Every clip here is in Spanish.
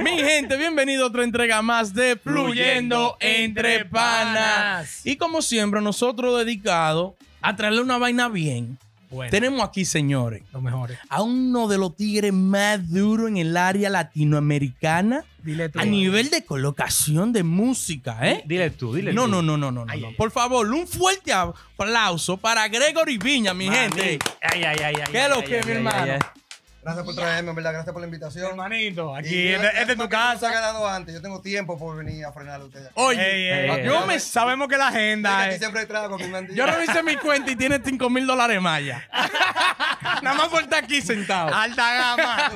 Mi gente, bienvenido a otra entrega más de Fluyendo entre Panas. Y como siempre, nosotros dedicados a traerle una vaina bien. Bueno, Tenemos aquí, señores, los mejores. a uno de los tigres más duros en el área latinoamericana Dile tú. a nivel de colocación de música, ¿eh? Dile tú, dile No, tú. no, no, no, no, no, Ay, no. ay, Por favor, un fuerte aplauso para Gregory Viña, mi gente. Ay, ay, ay, ay. ¿Qué es lo que, mi hermano? Gracias por traerme, en verdad. Gracias por la invitación. Hermanito, aquí, Y este, este es tu porque no Se ha casa. quedado antes. Yo tengo tiempo por venir a frenar a ustedes. Oye, Ey, ey, yo ey. me Sabemos que la agenda Aquí es... siempre trago. Yo revisé mi cuenta y tiene 5 mil dólares más ya. Nada más por estar aquí sentado. Alta gama.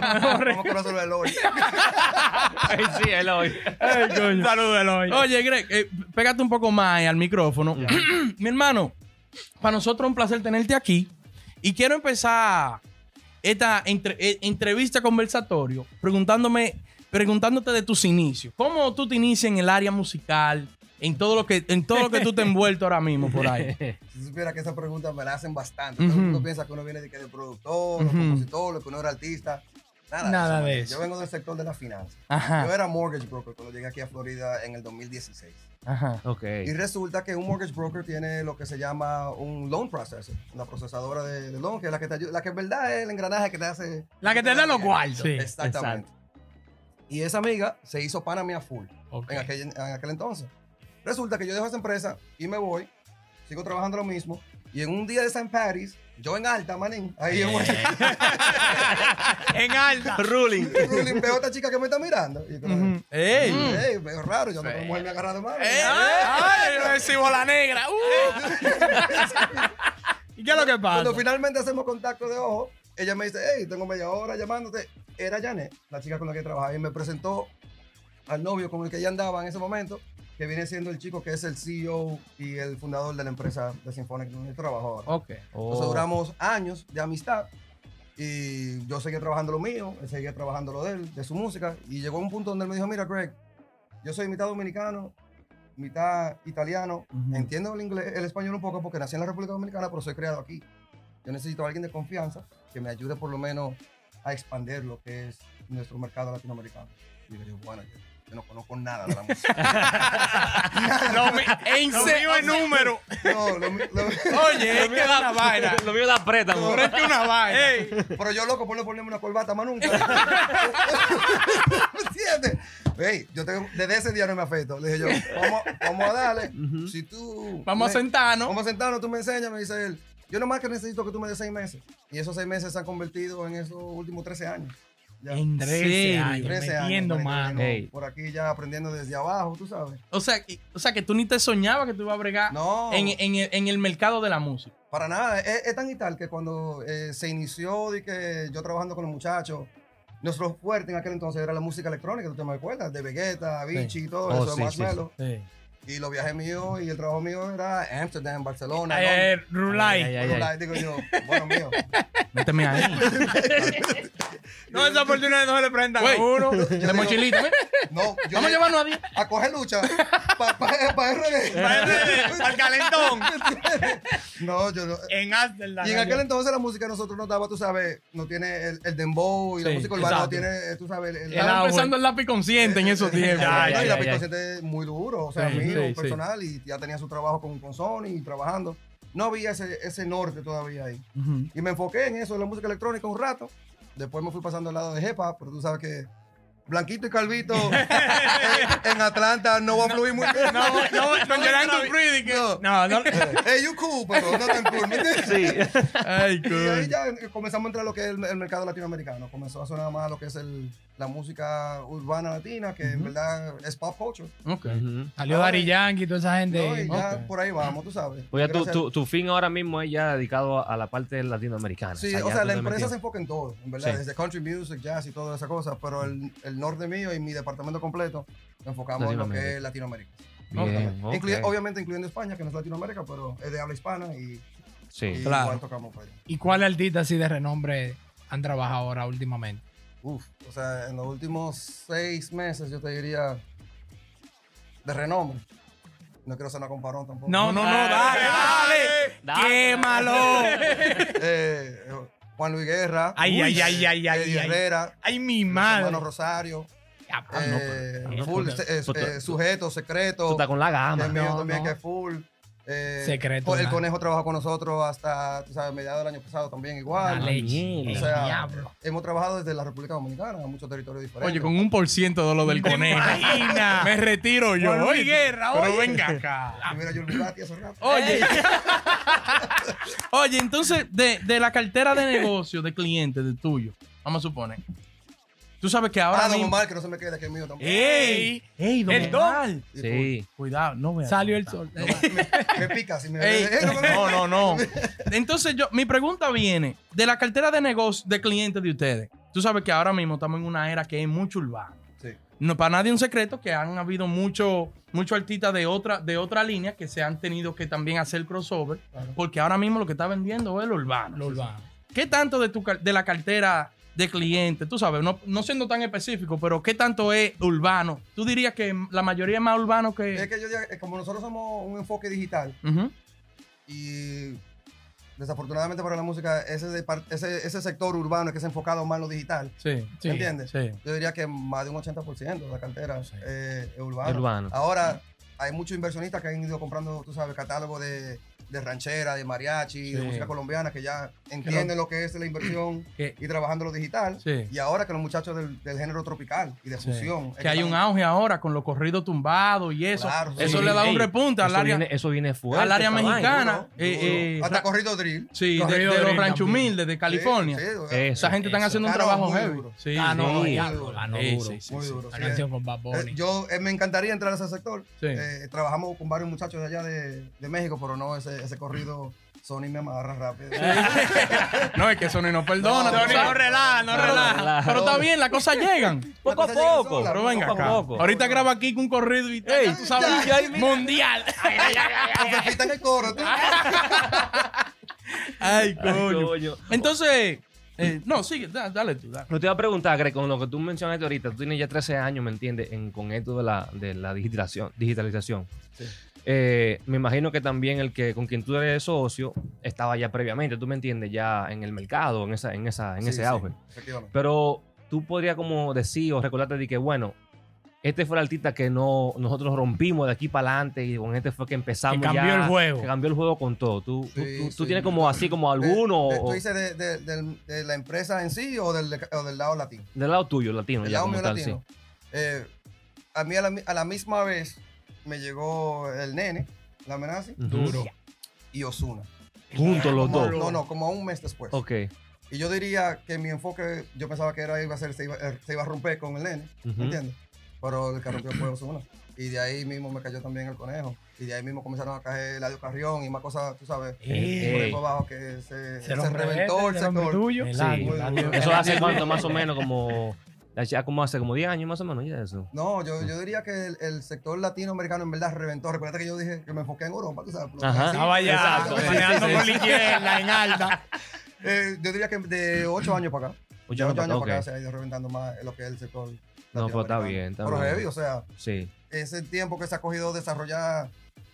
Vamos a resolver el hoy. Ay, sí, él hoy. Un saludo, Eloy. Oye, Greg, eh, pégate un poco más al micrófono. Mi hermano, para nosotros es un placer tenerte aquí. Y quiero empezar esta entre- eh, entrevista conversatorio preguntándome, preguntándote de tus inicios. ¿Cómo tú te inicias en el área musical? En todo lo que, en todo lo que tú te has envuelto ahora mismo por ahí. Si supiera que esa pregunta me la hacen bastante. Todo el mundo piensa que uno viene de, que de productor, Ujú. o compositor, que uno era artista. Nada, Nada de de eso. Yo vengo del sector de la finanza. Ajá. Yo era mortgage broker cuando llegué aquí a Florida en el 2016. Ajá. Ok. Y resulta que un mortgage broker tiene lo que se llama un loan processor, una procesadora de, de loan, que es la que te ayuda, la que en verdad es el engranaje que te hace. La que te da los cuartos. Sí. Exactamente. Y esa amiga se hizo pana mía full Ok. en, aquel, en aquel entonces. Resulta que yo dejo esa empresa y me voy, sigo trabajando lo mismo, y en un día de San Paris, yo en alta, manín, ahí en en alta. Ruling. Ruling, veo a esta chica que me está mirando. Y yo, Ujú. ¡Ey! Ey, veo raro, yo no como mujer me agarra de mano. ¡Ey! ¡Ay! Recibo la negra. ¡Uh! ¿Y qué es lo que pasa? Cuando finalmente hacemos contacto de ojo, ella me dice, hey, tengo media hora llamándote. Era Janet, la chica con la que trabajaba, y me presentó al novio con el que ella andaba en ese momento, que viene siendo el chico que es el CEO y el fundador de la empresa de Symphonic donde trabajo ahora. Ok. Entonces duramos años de amistad y yo seguía trabajando lo mío, él seguía trabajando lo de él, de su música, y llegó un punto donde él me dijo, mira Greg, yo soy mitad dominicano, mitad italiano, Ujú. entiendo el inglés, el español un poco porque nací en la República Dominicana, pero soy criado aquí. Yo necesito a alguien de confianza que me ayude por lo menos a expandir lo que es nuestro mercado latinoamericano. Y yo bueno, yo, yo no conozco nada de la música. Lo, mi- En lo se- mío es número. No, lo Oye, es que da una vaina. Lo mío da préstamo. Pero es que una vaina. Ey, Pero yo loco por no ponerme una corbata más nunca. ¿Me entiendes? Ey, yo tengo, desde ese día no me afecto. Le dije yo, vamos, vamos a darle. Si tú. Vamos a sentarnos. Vamos a sentarnos, tú me enseñas, me dice él. Yo nomás que necesito que tú me des seis meses. Y esos seis meses se han convertido en esos últimos 13 años. Ya. En 13 serio? años, 13 metiendo años, mano. Ey. Por aquí ya aprendiendo desde abajo, tú sabes. O sea, que- o sea, que tú ni te soñabas que tú ibas a bregar No. en, en el, en el mercado de la música. Para nada, es, es tan y tal que cuando eh, se inició de que yo trabajando con los muchachos, nuestro fuerte en aquel entonces era la música electrónica, tú te me acuerdas, de Vegeta, Avicii y todo Oh, eso, sí, de sí, Marshmello. Sí. Y los viajes míos y el trabajo mío era Amsterdam, Barcelona. Eh. Rulay. Ay, ay, Rulay, digo yo, bueno mío. Méteme ahí. No, esa oportunidad no se le presentan a uno. De mochilita. No, yo Vamos a le- llevarnos a 10. a coger lucha para pa, pa RD. Al calentón. No, yo no. En Amsterdam. Y en aquel entonces la música de nosotros nos daba, tú sabes, no tiene el, el dembow y la Sí, música urbana no tiene, tú sabes, el, el- Estaba empezando el lápiz consciente en esos tiempos. Ya, No, ya, y la pista ya. consciente muy duro, o sea, Sí, mío, sí, sí. personal, y ya tenía su trabajo con, con Sony y trabajando. No había ese, ese norte todavía ahí. Ujú. Y me enfoqué en eso, en la música electrónica un rato. Después me fui pasando al lado de hop, pero tú sabes que Blanquito y Calvito en, en Atlanta no va a fluir muy bien. No, no, que- No. No, no. Hey, you cool, pero no tan cool, ¿me entiendes? Sí. Ay, Y ahí cool. ya comenzamos a entrar a lo que es el, el mercado latinoamericano. Comenzó a sonar más lo que es el, la música urbana latina, que en verdad es pop culture. Ok. Ujú. Salió Dari Yankee y toda esa gente. ¿no? Y ya por ahí vamos, tú sabes. Oye, tu, tu, tu fin ahora mismo es ya dedicado a la parte latinoamericana. Sí, o sea, la empresa metido. se enfoca en todo, en verdad, Sí. desde country music, jazz y todas esas cosas, pero el, el norte mío y mi departamento completo nos enfocamos en lo que es Latinoamérica. Bien, ok. Incluye- obviamente incluyendo España, que no es Latinoamérica, pero es de habla hispana y, Sí. y Claro. igual tocamos para allá. ¿Y cuáles artistas así de renombre han trabajado ahora últimamente? Uf, o sea, en los últimos seis meses yo te diría de renombre. No quiero sonar con parón tampoco. No, no, no, Dale, dale, dale. dale. Quémalo. Eh, Juan Luis Guerra. Ay, Uy, ay, ay, ay, ay, Eddie ay. Herrera. Ay, mi madre. hermanos Rosario. Ya, Ah, no, eh, pero- full, porque- eh, porque- sujeto, Tú secreto. estás con la gama. El mío No, también no. que es full. Eh, Secreto, El conejo trabajó con nosotros hasta, tú sabes, mediados del año pasado también igual. Leche. O sea, diablo. hemos trabajado desde la República Dominicana en muchos territorios diferentes. Oye, con un por ciento de lo del conejo. Imagina. Me retiro yo. Luis oye. Guerra, Pero oye. venga acá. Y mira, yo hace rato. Oye. Oye, entonces, de, de la cartera de negocio de clientes de tuyo, vamos a suponer. Tú sabes que ahora Ah, don mismo. Omar, que no se me quede que es mío también. ¡Ey! ¡Ey, don El Omar! Sí. Cuidado, no veas. Salió el sol. Me pica si me Ey, Eh, no, no, no, no. Entonces, yo, mi pregunta viene de la cartera de negocio de clientes de ustedes. Tú sabes que ahora mismo estamos en una era que es mucho urbano. Sí. No para nadie un secreto que han habido muchos mucho artistas de otra, de otra línea que se han tenido que también hacer crossover. Claro. Porque ahora mismo lo que está vendiendo es lo urbano. Lo urbano. ¿Qué tanto de, tu, car- de la cartera de clientes, tú sabes, no, no siendo tan específico, pero qué tanto es urbano? ¿Tú dirías que la mayoría es más urbano que...? Es que yo diga, eh, como nosotros somos un enfoque digital y desafortunadamente para la música, ese, de ese, ese sector urbano es que se ha enfocado más en lo digital. Sí, Sí. ¿Me entiendes? sí. Yo diría que más de un 80% de la cartera Sí. eh, es urbano. Urbano. Ahora, hay muchos inversionistas que han ido comprando, tú sabes, catálogo de, de ranchera, de mariachi, de música colombiana, que ya entienden lo que es la inversión Que- y trabajando lo digital. Sí. Y ahora que los muchachos del, del género tropical y de Sí. fusión. es Que hay un auge ahora con los corridos tumbados y eso. Claro, eso sí. le da un Ey, repunte al eso área, Viene, eso viene fuerte. al área mexicana. Duro, eh, eh, Hasta corrido drill. sí, de, Corrido de los drill rancho también. humildes de California. Sí, sí, Esa gente están haciendo un trabajo muy heavy. duro. Sí, Ah, no, duro. eh. yo eh, me encantaría entrar a ese sector. Sí. Eh, trabajamos con varios muchachos de allá de, de México, pero no, ese, ese corrido Sony me amarra rápido. No, es que Sony no perdona. No, Sony no relaja, no Pero- relaja. Pero está bien, las cosas llegan. Poco a poco. Pero venga acá. poco. Ahorita graba aquí con un corrido y Ey, tú sabes, mundial. En el coro. Ay, Ay, coño. Entonces, eh, no, sigue, da- dale tú, dale. No te iba a preguntar, Greg, con lo que tú mencionaste ahorita, tú tienes ya 13 años, ¿me entiendes? En, con esto de la, de la digitalización. digitalización. Sí. Eh, me imagino que también el que con quien tú eres socio estaba ya previamente, tú me entiendes, ya en el mercado, en, esa, en, esa, en Sí, ese sí, auge. efectivamente. Pero tú podrías como decir o recordarte de que, bueno, este fue el artista que no, nosotros rompimos de aquí para adelante y con este fue que empezamos Que cambió ya- el juego. Que cambió el juego con todo. ¿Tú, tú- Sí, tú- tú sí. tienes como así como alguno De- ¿Tú dices de, de- del- de la empresa en sí o del, o del lado latino? del lado tuyo, latino, Del ya lado mío tal, latino. Eh, a mí a la, mi- a la misma vez me llegó el nene, la amenaza. Duro. y Osuna. Juntos los dos. No, no, como a un mes después. Ok. Y yo diría que mi enfoque, yo pensaba que era iba a ser, se iba, eh, se iba a romper con el nene. ¿me entiendes? Pero el que rompió fue Osuna. Y de ahí mismo me cayó también el conejo. Y de ahí mismo comenzaron a caer Eladio Carrión y más cosas, tú sabes, Eh, por ahí por abajo que se, Se se reventó el sector. tuyo. Sí. Eso hace cuánto más o menos como ya como hace como 10 años más o menos ya eso. No, yo, yo diría que el, el sector latinoamericano en verdad reventó. Recuerda que yo dije que me enfoqué en Europa, tú sabes. Ajá. Estaba ya Exacto. manejando por la izquierda, en alta. Eh, yo diría que de 8 años para acá. Ocho de años 8 para años acá, para acá se ha ido reventando más lo que es el sector. No, pero está bien, está Pero bien. heavy, o sea, Sí. ese tiempo que se ha cogido desarrollar,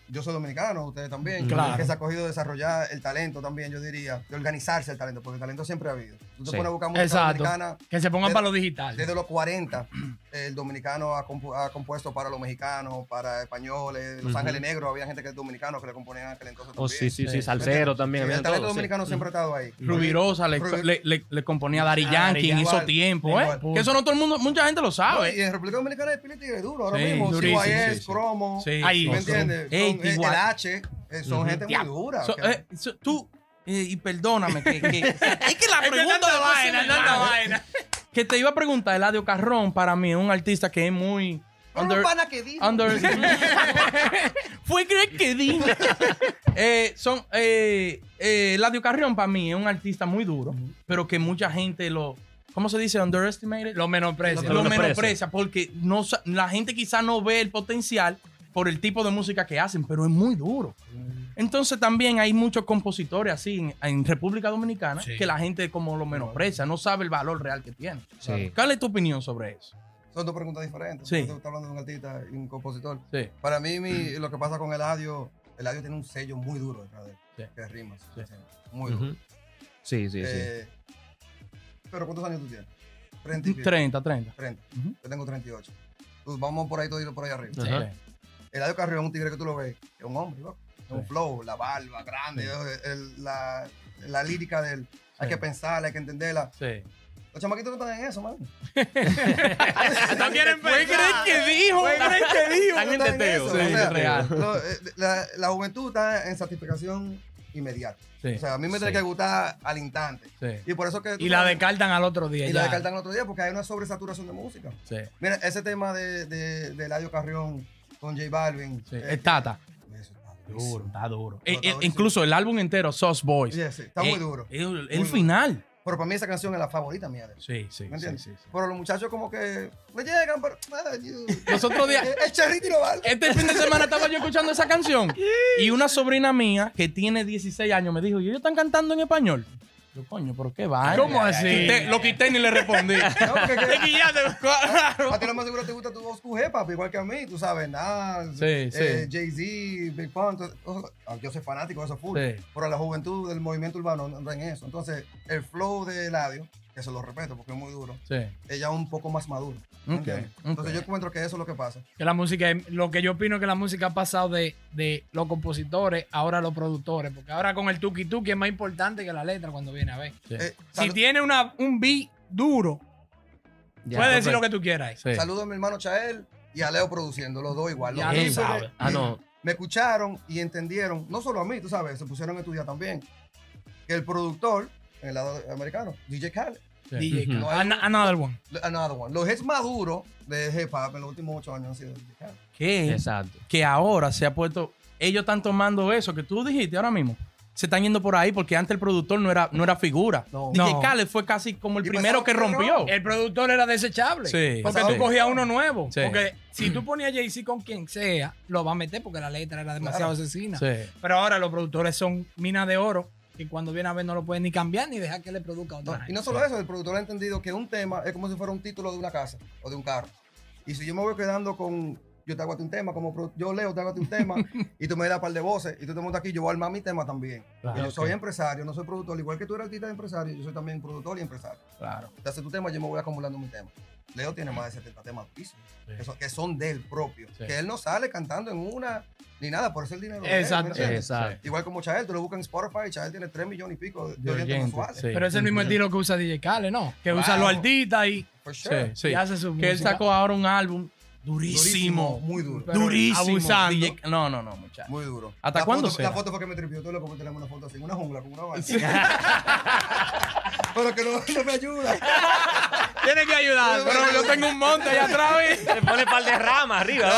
yo soy dominicano, ustedes también, Claro. que se ha cogido desarrollar el talento también, yo diría, de organizarse el talento, porque el talento siempre ha habido. Tú te Sí. pones a buscar música Exacto. dominicana, Que se pongan Desde- para lo digital. desde los 40, el dominicano ha, compu- ha compuesto para los mexicanos, para españoles, Los. Ángeles Negros, había gente que es dominicano que le componían aquel entonces Oh, también. sí, sí, sí, Sí. salsero también, el talento todo, sí. dominicano siempre ha estado ahí. Rubirosa le, Rubi- le, le- le componía a Dari Ah, Yankee en Igual, tiempos, ¿eh? igual. Que eso no todo el mundo, mucha gente lo No, sabe. y en República Dominicana es Pili Tigre duro ahora Sí, mismo. durísimo, CYS, sí, sí. Cromo, Sí, Ahí. ¿me entiendes? Eh, el H, eh, son gente muy dura. Eh, tú, eh, y perdóname, que, que- es que la Es que pregunta se vaina. Que te iba a preguntar, Eladio Carrón, para mí es un artista que es muy... Under- un pana que dijo. under- Fue Greg que di. Eh, son, eh, eh, Eladio Carrión para mí es un artista muy duro, pero que mucha gente lo, ¿cómo se dice? Underestimated. Lo menosprecia. lo Lo menosprecia. menosprecia porque no, la gente quizá no ve el potencial por el tipo de música que hacen, pero es muy duro. Entonces también hay muchos compositores así en, en República Dominicana Sí. que la gente como lo menosprecia, no sabe el valor real que tiene. Sí. ¿Cuál es tu opinión sobre eso? Son dos preguntas diferentes. Sí. Tú estás hablando de un artista y un compositor. Sí. Para mí, mi- lo que pasa con Eladio, Eladio tiene un sello muy duro detrás de él, Sí. que es rimas. Sí. Muy duro. Sí, sí, sí. Eh, pero ¿cuántos años tú tienes? 30 y pico. 30, 30. 30. Ujú. Yo tengo 38. Pues vamos por ahí todito por ahí arriba. Ajá. Sí. Eladio Carrión es un tigre que tú lo ves, es un hombre, ¿no? Un flow, la barba grande, el- la, la lírica de él. Hay que pensarla, hay que entenderla. Sí. Los chamaquitos no están en eso, man. No quieren ¿Qué pensar. crees que dijo? ¿Qué que dijo? Están en teteo. Sí, O sea, lo- eh, la, la juventud está en satisfacción inmediata. Sí. O sea, a mí me tiene Sí. que gustar al instante. Sí. Y por eso que... Y la sabes- descartan al otro día. Y ya. la descartan el otro día porque hay una sobresaturación de música. Sí. Mira, ese tema de, de, de Eladio Carrión con J Balvin. Sí. eh, Es Tata. Duro, está duro. Eh, eh, incluso el álbum entero, Sauce Boys. Sí, sí, está eh, muy duro. El, el final. Pero para mí esa canción es la favorita mía de él. Sí, sí. ¿Me sí, entiendes? sí, sí. Pero los muchachos como que le llegan, pero... Los otros días, El charrito y lo vale. Este fin de semana estaba yo escuchando esa canción y una sobrina mía que tiene 16 años me dijo, ¿y ellos están cantando en español? Yo, coño, ¿pero qué va? ¿Cómo así? Quité- lo quité y ni le respondí. No, porque que- Es que ya te- claro. a ti lo más seguro te gusta tu voz QG, papi, igual que a mí, tú sabes, Nas, Sí, eh, sí. Jay-Z, Big Pun, todo- ah, yo soy fanático de eso full, Sí. pero la juventud del movimiento urbano no anda en eso. Entonces, el flow de Eladio, que se lo respeto porque es muy duro, Sí. ella es un poco más madura. ¿me. Entonces, yo encuentro que eso es lo que pasa. Que la música, es- lo que yo opino que la música ha pasado de, de los compositores ahora a los productores, porque ahora con el tuki tuki es más importante que la letra cuando viene a ver. Sí. Eh, Si tiene una, un beat duro, Ya, puedes decir lo que tú quieras. Sí. Saludo a mi hermano Chael y a Leo produciendo, los dos igual. Los Ya dos lo se- sabes. Ah, no. me escucharon y entendieron, no solo a mí, tú sabes, se pusieron a estudiar también, que el productor, en el lado americano, DJ Khaled, Sí. DJ. Khaled. An- Another one. another one. Los hits maduros de hip hop en los últimos ocho años han sido DJ Khaled. Que, Exacto. que ahora se ha puesto, ellos están tomando eso que tú dijiste ahora mismo. Se están yendo por ahí porque antes el productor no era, no era figura. No. DJ No. Khaled fue casi como el Y primero que rompió. El productor era desechable. Sí. Porque tú cogías uno nuevo. Sí. Porque si tú ponías Jay-Z con quien sea, lo va a meter porque la letra era demasiado Claro. asesina. Sí. Pero ahora los productores son minas de oro que cuando viene a ver no lo pueden ni cambiar ni dejar que le produzca a No, otra y no solo eso, el productor ha entendido que un tema es como si fuera un título de una casa o de un carro. Y si yo me voy quedando con, yo te hago un tema, como yo leo, te hago un tema, y tú me das un par de voces, y tú te montas aquí, yo voy a armar mi tema también. Claro, yo soy ok. empresario, no soy productor, igual que tú eres artista y empresario, yo soy también productor y empresario. Claro. Te hace tu tema, yo me voy acumulando mi tema. Leo tiene más de 70 temas durísimos, Sí. que, son, que son de él propio. Sí. Que él no sale cantando en una ni nada, por eso el dinero. de él, ¿me Exacto. Exacto. Igual como Chael, tú lo buscas en Spotify, Chael tiene 3 millones y pico de, de oyentes mensuales. sí. Pero es el mismo estilo que usa DJ Khaled, ¿no? Que usa los artistas y, For sure. Sí, sí. y hace su Que él sacó ahora un álbum durísimo. muy duro. Pero durísimo. abusando. DJ No, no, no, muchacho. Muy duro. ¿Hasta la cuándo foto, será? La foto fue que me tripió todo loco porque tenemos una foto así, en una jungla con una vaina. Pero que no, no me ayuda. Tiene que ayudar. Pero yo tengo un monte allá atrás. Le pone par de ramas arriba.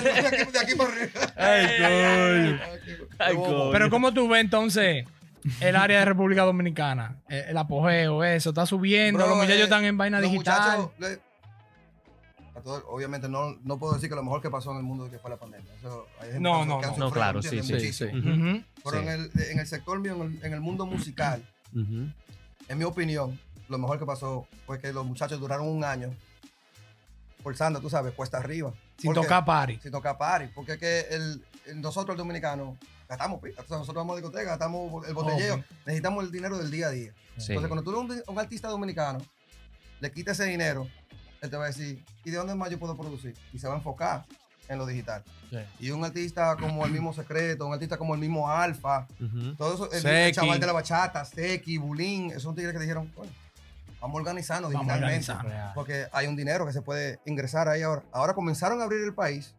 de, aquí, de aquí para arriba. Ay, Ay, coño. Pero ¿cómo tú ves entonces el área de República Dominicana? El, el apogeo, eso, está subiendo, Bro, los muchachos eh, están en vaina los digital. muchachos, le- a todo- obviamente no, no puedo decir que lo mejor que pasó en el mundo que fue la pandemia. Eso, hay gente No, que- no, han no. Claro, ¿entiendes? sí, sí, Muchísimo. sí. Ujú. Pero Sí. en, el, en el sector mío, en el, en el mundo musical, Ujú. En mi opinión, lo mejor que pasó fue que los muchachos duraron un año forzando, tú sabes, cuesta arriba. Sin Porque- tocar party. sin tocar party. Porque es que el, el- nosotros, el dominicano, gastamos pila. O sea, nosotros vamos a discoteca, gastamos el botelleo. Necesitamos el dinero del día a día. Sí. Entonces, cuando tú eres un, un artista dominicano, le quitas ese dinero, él te va a decir, ¿y de dónde más yo puedo producir? Y se va a enfocar en lo digital. Sí. Y un artista como el mismo Secreto, un artista como el mismo Alfa, Ujú. todo eso, el, Seki. chaval de la bachata, Seki, Bulín, esos tigres que dijeron, bueno, vamos a organizarnos Vamos digitalmente. Porque hay un dinero que se puede ingresar ahí ahora. Ahora comenzaron a abrir el país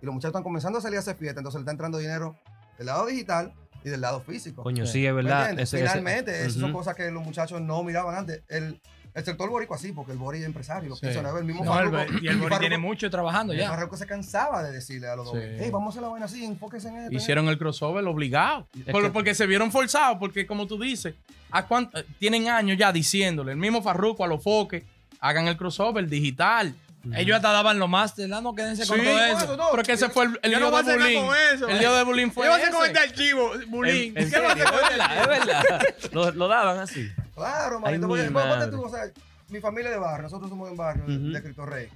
y los muchachos están comenzando a salir a hacer fiesta, entonces le está entrando dinero del lado digital y del lado físico. Coño, Sí. sí, es ¿Me verdad. Ese- Finalmente, esas son cosas que los muchachos no miraban antes. El, el sector boricua sí, porque el bori es empresario, lo Sí. vez. El mismo No, el- Farruko- y el Bori tiene mucho trabajando el ya. Farruko se cansaba de decirle a los dos, hey, vamos a hacer la vaina así, enfóquense en esto. Hicieron el crossover obligado. Es Por- que- porque se vieron forzados, porque como tú dices, ¿a cuánto- tienen años ya diciéndole, el mismo Farruko a los foques, hagan el crossover digital. Ellos hasta daban los máster, no, quédense con Sí, todo eso. eso, no. Pero que ese fue el, el lío no de Bulín. El lío de Bulín fue ¿Qué vas a hacer con este archivo, Bulín? En, en ¿Qué vas a serio, hacer es verdad, es verdad. Lo, lo daban así. Claro, manito. mi porque- porque ponte madre. tú, o sea, mi familia de barrio, nosotros somos de un barrio de- Ujú. de Cristo Rey.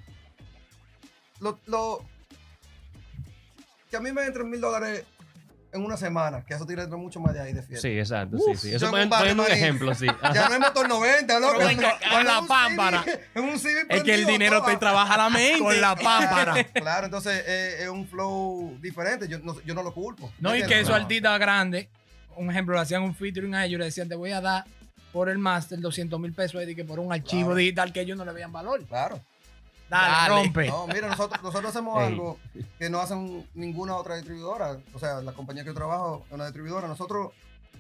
Lo, lo- que a mí me entren mil dólares en una semana, que eso tiene mucho más de ahí de fiesta. Sí, exacto. sí, sí. Eso yo en pon- un un ejemplo, sí. Ya no es motor 90, loco. Con la- con pámpara. En un CD Es que el dinero te trabaja la mente. Con la pámpara. Claro, entonces eh, es un flow diferente. Yo no, yo no lo culpo. No, y que ¿entiendes? esos artistas grandes, un ejemplo, le hacían un featuring a ellos y le decían, te voy a dar por el máster 200 mil pesos y que por un archivo Claro. digital que ellos no le veían valor. Claro. Dale, Dale. rompe. No, mira, nosotros, nosotros hacemos algo que no hacen ninguna otra distribuidora. O sea, la compañía que yo trabajo es una distribuidora. Nosotros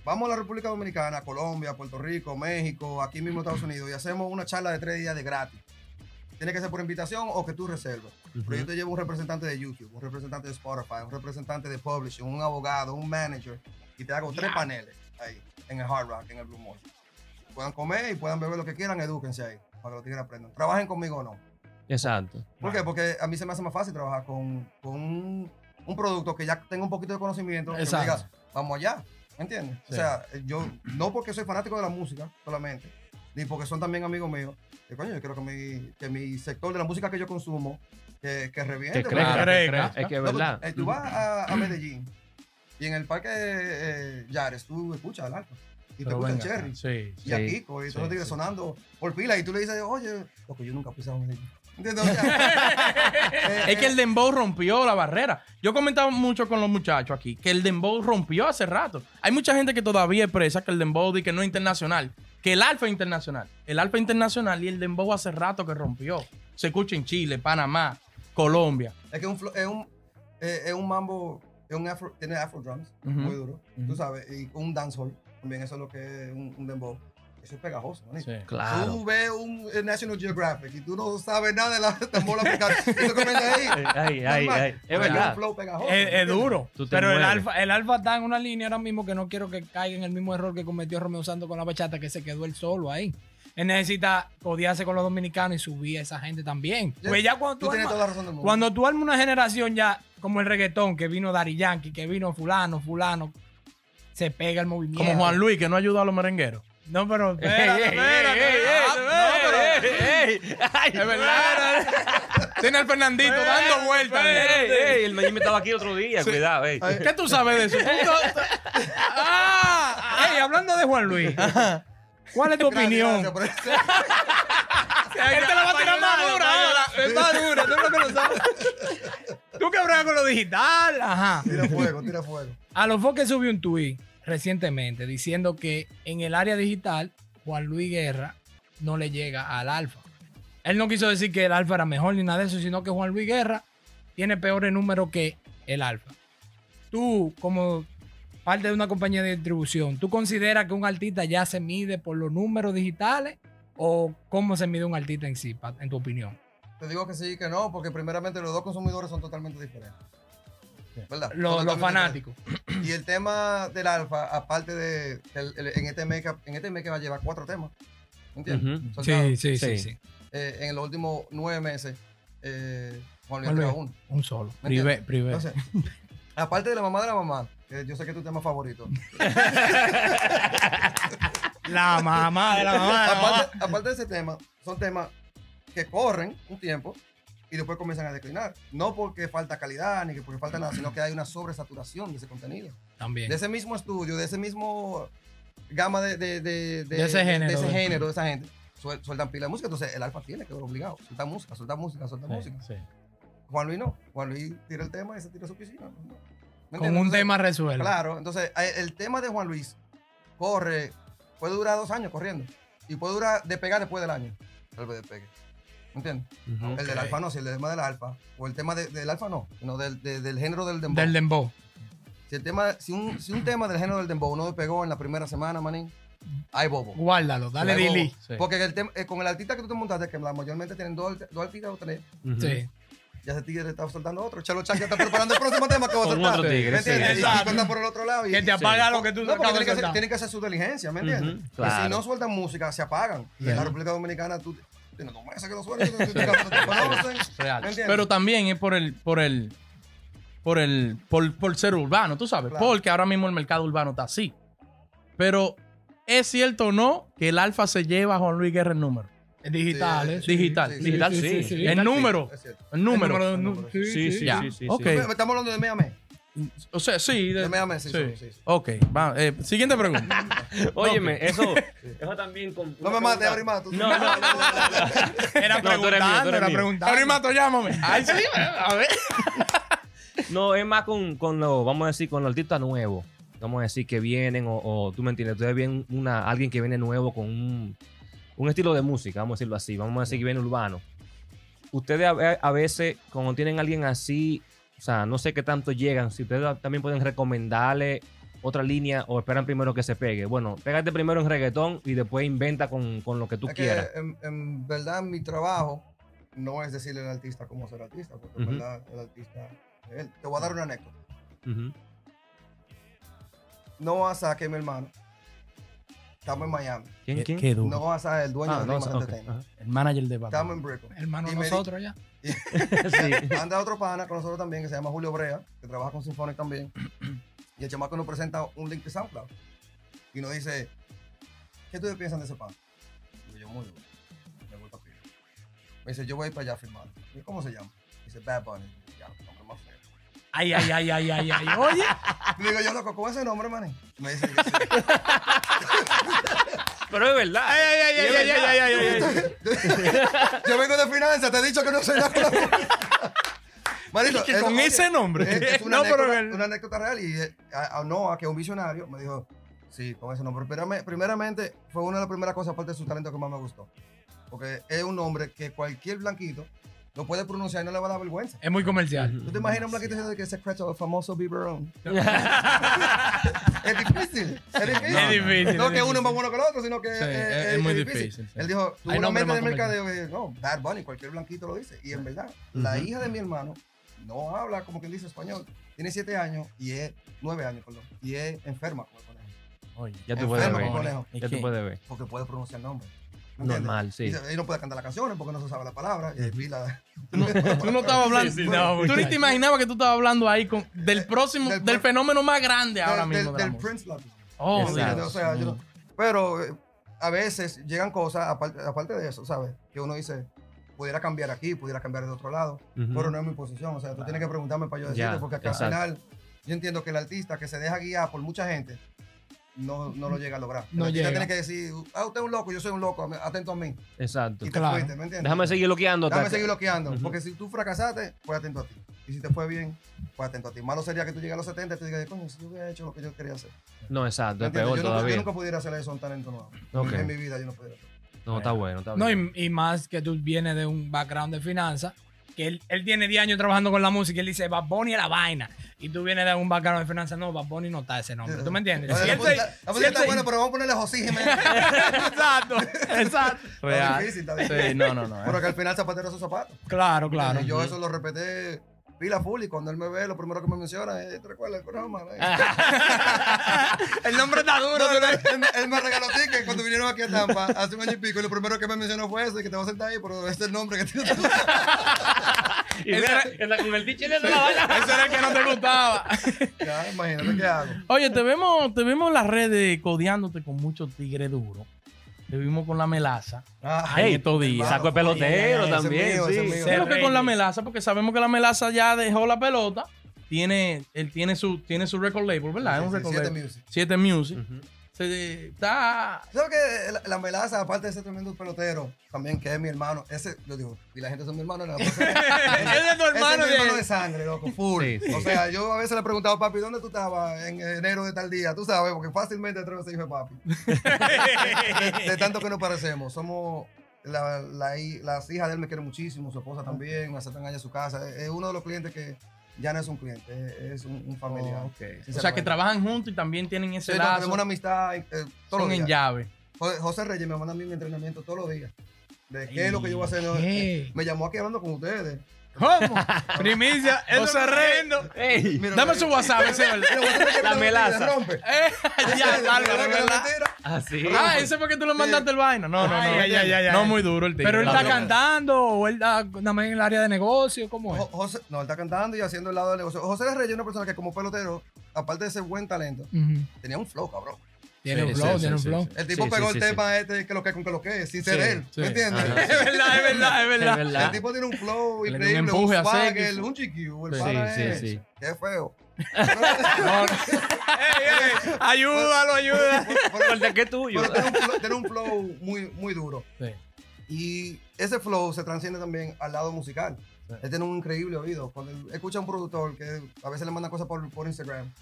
vamos a la República Dominicana, Colombia, Puerto Rico, México, aquí mismo en Estados Unidos y hacemos una charla de tres días de gratis. Tiene que ser por invitación o que tú reservas. Pero yo te llevo un representante de YouTube, un representante de Spotify, un representante de Publishing, un abogado, un manager y te hago tres paneles ahí en el Hard Rock, en el Blue Motion. Puedan comer y puedan beber lo que quieran, edúquense ahí para que lo tigres aprendan. Trabajen conmigo o no. Exacto. ¿Por qué? Porque a mí se me hace más fácil trabajar con, con un, un producto que ya tenga un poquito de conocimiento. Que me Exacto. diga, vamos allá. ¿Me entiendes? O sea, yo no porque soy fanático de la música solamente, ni porque son también amigos míos. Que coño, yo quiero que mi, que mi sector de la música que yo consumo, que, que reviente. Que crezca. que. Es que es No, porque, verdad. eh, tú vas a, a Medellín y en el parque eh, Yares tú escuchas al alfa y te Pero gusta el venga, Cherry Sí. y a Sí, Kiko y todos los tigres sonando por pila y tú le dices, oye, lo que yo nunca puse a sea, eh, Es que eh, el dembow rompió la barrera. Yo comentaba mucho con los muchachos aquí que el dembow rompió hace rato. Hay mucha gente que todavía expresa que el dembow di que no es internacional, que el alfa es internacional. El alfa es internacional y el dembow hace rato que rompió. Se escucha en Chile, Panamá, Colombia. Es que un es un, eh, es un mambo, es un afro, tiene afro drums, muy duro, tú sabes, y un dancehall, también eso es lo que es un, un dembow. Eso es pegajoso, manito. Sí. Claro. Tú ves un eh, National Geographic y tú no sabes nada de la tambor africana y tú comienzas ahí. Ay, ay, ay. Es verdad. flow pegajoso, Es, es duro. Tú te Pero el alfa, el alfa está en una línea ahora mismo que no quiero que caiga en el mismo error que cometió Romeo Santos con la bachata, que se quedó él solo ahí. Él necesita codiarse con los dominicanos y subir a esa gente también. Pues ya cuando Tú tú, tienes armas, toda la razón del mundo. cuando tú armas una generación ya como el reggaetón, que vino Dari Yankee, que vino fulano, fulano, se pega el movimiento. Como Juan Luis, que no ayuda a los merengueros. No, pero Ey, espérate, ey, espérate. ey, ey, ey, no, pero- ey, ey. Ay, Es verdad. Tiene al Fernandito dando vueltas. Ey, ey, el Mayim estaba aquí otro día, cuidado, ey. ¿Qué tú sabes de eso? No- Ah, ey, hablando de Juan Luis, ¿cuál es tu Gracias, opinión? gracias por eso. Él te la va a tirar más dura. Es más dura, tú lo que lo sabes. Tú que con lo digital, ajá. Tira fuego, tira fuego. A los que subió un tuit recientemente diciendo que en el área digital Juan Luis Guerra no le llega al alfa. Él no quiso decir que el alfa era mejor ni nada de eso, sino que Juan Luis Guerra tiene peores números que el alfa. Tú, como parte de una compañía de distribución, ¿tú consideras que un artista ya se mide por los números digitales o cómo se mide un artista en sí, en tu opinión? Te digo que sí, que no, porque primeramente los dos consumidores son totalmente diferentes. ¿Verdad? Los, fanáticos. Y el tema del alfa, aparte de, el- el- en este mes que, en este mes que va a llevar cuatro temas. ¿Entiendes? Sí, sí, sí, Sí. sí. Eh, en los últimos nueve meses, eh, Juan Luis uno. Un solo. ¿Me Privé, entiendes? privé. Entonces, aparte de la mamá de la mamá, que yo sé que es tu tema favorito. La mamá de la mamá de la mamá. aparte, aparte de ese tema, son temas que corren un tiempo y después comienzan a declinar. No porque falta calidad ni que porque falta nada, sino que hay una sobresaturación de ese contenido. También. De ese mismo estudio, de ese mismo gama de, de, de, De ese género. de ese género, de esa gente. suel- Sueltan pila de música, entonces el alfa tiene que ver obligado. Suelta música, suelta música, suelta música. Sí. Juan Luis no. Juan Luis tira el tema y se tira a su piscina. ¿Me Con un Entonces, tema resuelto. Claro, entonces eh, el tema de Juan Luis corre, puede durar dos años corriendo y puede durar despegar después del año. El despegue. ¿Me entiendes? El del alfa no, si el tema del alfa, o el tema de- del alfa no, sino del, de- del género del dembow. Del dembow. si, el tema, si, un, si un tema del género del dembow no despegó en la primera semana, manín, hay bobo. Guárdalo, dale delete. Sí. Porque el tem- eh, con el artista que tú te montaste, que la mayormente tienen dos, dos artistas o tres. Sí. ya ese tigre está soltando otro. Chalo Chan ya está preparando el próximo tema que va a soltar. otro tigre, por el otro lado. Y, Que te apaga lo que tú No, porque acabas tiene de que, hacer, que su diligencia, ¿me entiendes? Claro. si no sueltan música, se apagan. Y en la República Dominicana tú Pero también es por el, por el, por el, por, por ser urbano, tú sabes, Claro. porque ahora mismo el mercado urbano está así. Pero es cierto o no que el alfa se lleva a Juan Luis Guerra el número. Sí, Digital, sí, sí, digital, sí, sí. sí, El número, el número. Sí, Sí, sí, Ya. sí, sí. Ok. sí. Estamos hablando de mes a mes. O sea, sí. de- sí, sí. sí, sí. Ok, va, eh, siguiente pregunta. Óyeme, eso, eso también con. No me mates, Arimato. No, no, no, no. Era tú tú preguntando, era preguntando. Arimato, llámame. Ay, sí, a ver. No, es más con, con los, vamos a decir, con los artistas nuevos. Vamos a decir que vienen, o, o tú me entiendes, ustedes vienen una, alguien que viene nuevo con un, un estilo de música, vamos a decirlo así. Vamos a decir que viene urbano. Ustedes a, a veces, cuando tienen a alguien así, o sea, no sé qué tanto llegan, si ustedes también pueden recomendarle otra línea o esperan primero que se pegue. Bueno, pégate primero en reggaetón y después inventa con, con lo que tú Es que quieras. en, en verdad mi trabajo no es decirle al artista cómo ser artista, porque en verdad el artista... él- te voy a dar una anécdota. Ujú. No a que mi hermano. Estamos en Miami. ¿Quién, quién? No a el dueño Ah, de no, Rimas ok, Entertainment. ajá. El manager de Batman. Estamos en Brooklyn. Hermano, di- nosotros ya. Sí. Anda otro pana con nosotros también que se llama Julio Brea, que trabaja con Symphonic también. Y el chamaco nos presenta un link de SoundCloud. Y nos dice, ¿qué ustedes piensan de ese pana? Y yo, muy duro. Me pila. Me dice, yo voy para allá a firmar. Y yo, ¿cómo se llama? Dice, Bad Bunny. Y Ya, nombre más feo. Ay, ay, ay, ay, ay, ay. Oye, Y digo, yo, loco, ¿cómo es ese nombre, man? Me dice, que sí. Pero es verdad. ay, ay, ay, ay, ay, ay, ay, ay, ay. yo vengo de finanzas, te he dicho que no soy nada. Manito, Que con ese nombre. Es, es una, No, pero anécdota, el- una anécdota real y eh, a, a Noah, que es un visionario, me dijo, sí, con ese nombre. Primeramente, primeramente, fue una de las primeras cosas, aparte de su talento, que más me gustó. Porque es un nombre que cualquier blanquito lo puede pronunciar y no le va a dar vergüenza. Es muy comercial. ¿Tú te imaginas un blanquito diciendo que es secreto del famoso biberón? es difícil, es difícil. Es difícil, No es que uno es más bueno que el otro, sino que Sí, es- es muy difícil, sí. Él dijo, Hay una mente de mercadeo que, no, Bad Bunny, cualquier blanquito lo dice. Y en verdad, la hija de mi hermano no habla como quien dice español. Tiene siete años y es, nueve años, perdón, y es enferma como el conejo. Oye, Ya tú puedes Enfermo ver. Ya que- tú puedes ver. porque puede pronunciar nombres. ¿Me entiendes? Normal, sí. Y no puede cantar las canciones porque no se sabe la palabra. Y hay pila. Tú no, tú no estabas hablando. Sí, sí, tú, no, tú ni te imaginabas que tú estabas hablando ahí con, del próximo, del fenómeno más grande ahora del, mismo. del. Prince Latin. Oh, ¿Me entiendes? Dios O sea, yo no- mío. pero eh, a veces llegan cosas, aparte, aparte de eso, ¿sabes? Que uno dice, pudiera cambiar aquí, pudiera cambiar de otro lado, pero no es mi posición. O sea, tú tienes que preguntarme para yo decirte, porque que al final yo entiendo que el artista que se deja guiar por mucha gente no, no lo llega a lograr. No llega. tiene que decir, ah, usted es un loco, yo soy un loco, atento a mí. Exacto. Y te Claro. fuiste, ¿me entiendes? Déjame seguir bloqueando. Déjame seguir bloqueando, porque si tú fracasaste, pues atento a ti. Y si te fue bien, pues atento a ti. Malo sería que tú llegues a los 70 y te digas, coño, si yo hubiera hecho lo que yo quería hacer. No, exacto. ¿Me Es peor yo, nunca, yo todavía. nunca pudiera hacer eso a un talento nuevo. En mi vida yo no pudiera hacer. No, está bueno, está No, bien. y, y más que tú vienes de un background de finanzas, que él, él tiene 10 años trabajando con la música y él dice, Bad Bunny la vaina. Y tú vienes de un background de finanzas, no, Bad Bunny no está ese nombre. ¿Tú me entiendes? Está se- buena, pero vamos a ponerle José Jiménez. exacto, exacto. Está difícil, está difícil. Sí, no, no, no. Pero que al final zapatero sus zapatos. Claro, claro. Y yo eso lo repeté pila full y cuando él me ve, lo primero que me menciona es, ¿te recuerdas el programa? el nombre está duro. No, no, él, él me regaló tickets cuando vinieron aquí a Tampa hace un año y pico y lo primero que me mencionó fue ese, que te vas a sentar ahí, pero este es el nombre que tiene tu Y mira, anda con el de la vaina. Ese era el que no te gustaba. Ya, imagínate qué hago. Oye, te vemos, te vemos en las redes codeándote con muchos tigres duros. Te vimos con la melaza. Ah, en estos días. Saco de pelotero Ese es también, mío, sí. mío. Que con la melaza, porque sabemos que la melaza ya dejó la pelota. Tiene, él tiene su, tiene su record label, ¿verdad? Sí, es un sí, record Siete label. Music. Siete Music. Ujú. Se- está. ¿Sabes que la, la melaza, aparte de ser tremendo pelotero, también que es mi hermano, ese, yo digo, y la gente son mi hermano, no, ese Ese es tu hermano. es mi hermano de- de sangre, loco, full. Sí, sí. O sea, yo a veces le he preguntado, papi, ¿dónde tú estabas en enero de tal día? Tú sabes, porque fácilmente tres veces dije, papi. de, de tanto que nos parecemos. Somos, la, la hi- las hijas de él me quieren muchísimo, su esposa también, me aceptan allá a su casa. Es, es uno de los clientes que ya no es un cliente, es, un, un familiar. Oh. O sea, que trabajan juntos y también tienen ese Sí, lazo. tenemos una amistad eh, todos son los en llave. Jo- José Reyes me manda a mí mi entrenamiento todos los días. De qué es lo que yo voy a hacer. ¿Qué? Me llamó aquí hablando con ustedes. ¿Cómo? Primicia. Eso. Ey, Mira, Dame lo- su WhatsApp, ese es La me melaza. rompe. Eh, ya, ¿Verdad Álvaro, que no es así. Ah, ese fue que tú le mandaste el vaina. No, no, no. Ay, ay, ay, ay, no muy duro el tigre. Pero él está cantando o él está nada más en el área de negocio. ¿Cómo es? José, no, él está cantando y haciendo el lado del negocio. José Reyes es una persona que como pelotero, aparte de ese buen talento, tenía un flow, cabrón. Tiene Sí, un flow, sí, tiene un flow. sí, El tipo Sí, pegó sí, el sí, tema este que lo que con que lo que, sin ser Sí, él. sí. ¿Me entiendes? Ajá. Es verdad, es verdad, es verdad. El tipo tiene un flow un increíble, un, empuje Sexy. un GQ, el Sí, sí, es- sí. Qué feo. Ey, ey, ayúdalo, ayuda. Pero- El de qué tuyo. pero tiene un flow, tiene un flow muy, muy duro. Sí. Y ese flow se transciende también al lado musical. Él tiene un increíble oído. Cuando escucha a un productor que a veces le manda cosas por, por Instagram,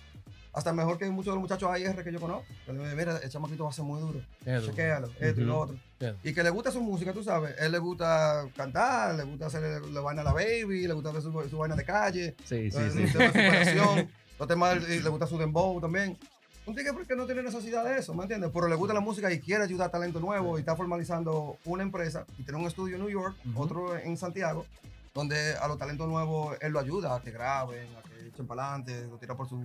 hasta mejor que muchos de los muchachos AIR que yo conozco. Que le dicen, mira, el chamaquito va a ser muy duro. Duro. Chequéalo, esto y lo otro. Y que le gusta su música, tú sabes. Él le gusta cantar, le gusta hacer la vaina a la baby, le gusta hacer su, su vaina de calle, Sí, sí, sí. los temas de superación, los temas, y le gusta su dembow también. Un tigre que no tiene necesidad de eso, ¿me entiendes? Pero le gusta la música y quiere ayudar a talento nuevo y está formalizando una empresa y tiene un estudio en New York, otro en Santiago, donde a los talentos nuevos él lo ayuda a que graben, a que echen para adelante, lo tira por su...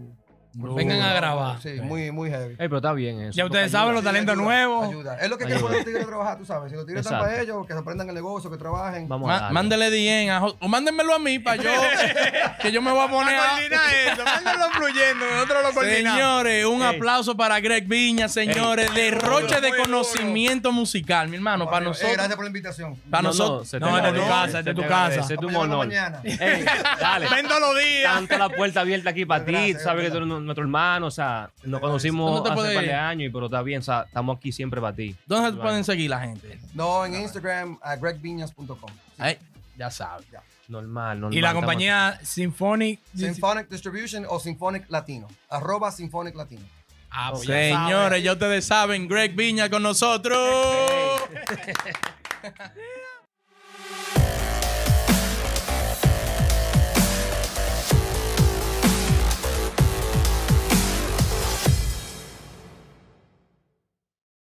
Vengan a grabar. Sí, muy, muy heavy. Ey, pero está bien eso. Ya ustedes saben los talentos ayuda, nuevos. Ayuda. Es lo que quieren los tigres trabajar, tú sabes. Si los tigres están para ellos, que se aprendan el negocio, que trabajen. Vamos a Ma- darle. mándele DM a o mándenmelo a mí para yo que yo me voy a poner a eso, mándalo fluyendo, nosotros lo Señores, un Ey. aplauso para Greg Viña, señores, derroche de conocimiento musical, mi hermano, para Eh, nosotros. gracias por la invitación. Para No, nosotros. no, No, es de tu casa, es de tu casa. Es tu honor. Ey, dale. Ven todos los días. Tanto la puerta abierta aquí para ti. Sabes que tú gracias. Nuestro hermano. O sea, nos conocimos ¿Dónde te hace puede un par de años, y pero está bien. O sea, estamos aquí siempre para ti. ¿Dónde se pueden seguir la gente? No, en Instagram, a gregviñas.com. Ya sabes. Normal, normal. Y la estamos- compañía Symphonic. Symphonic Distribution o Symphonic Latino. Arroba Symphonic Latino. Ah, pues ya. Señores, ya ustedes saben, Greg Viña con nosotros.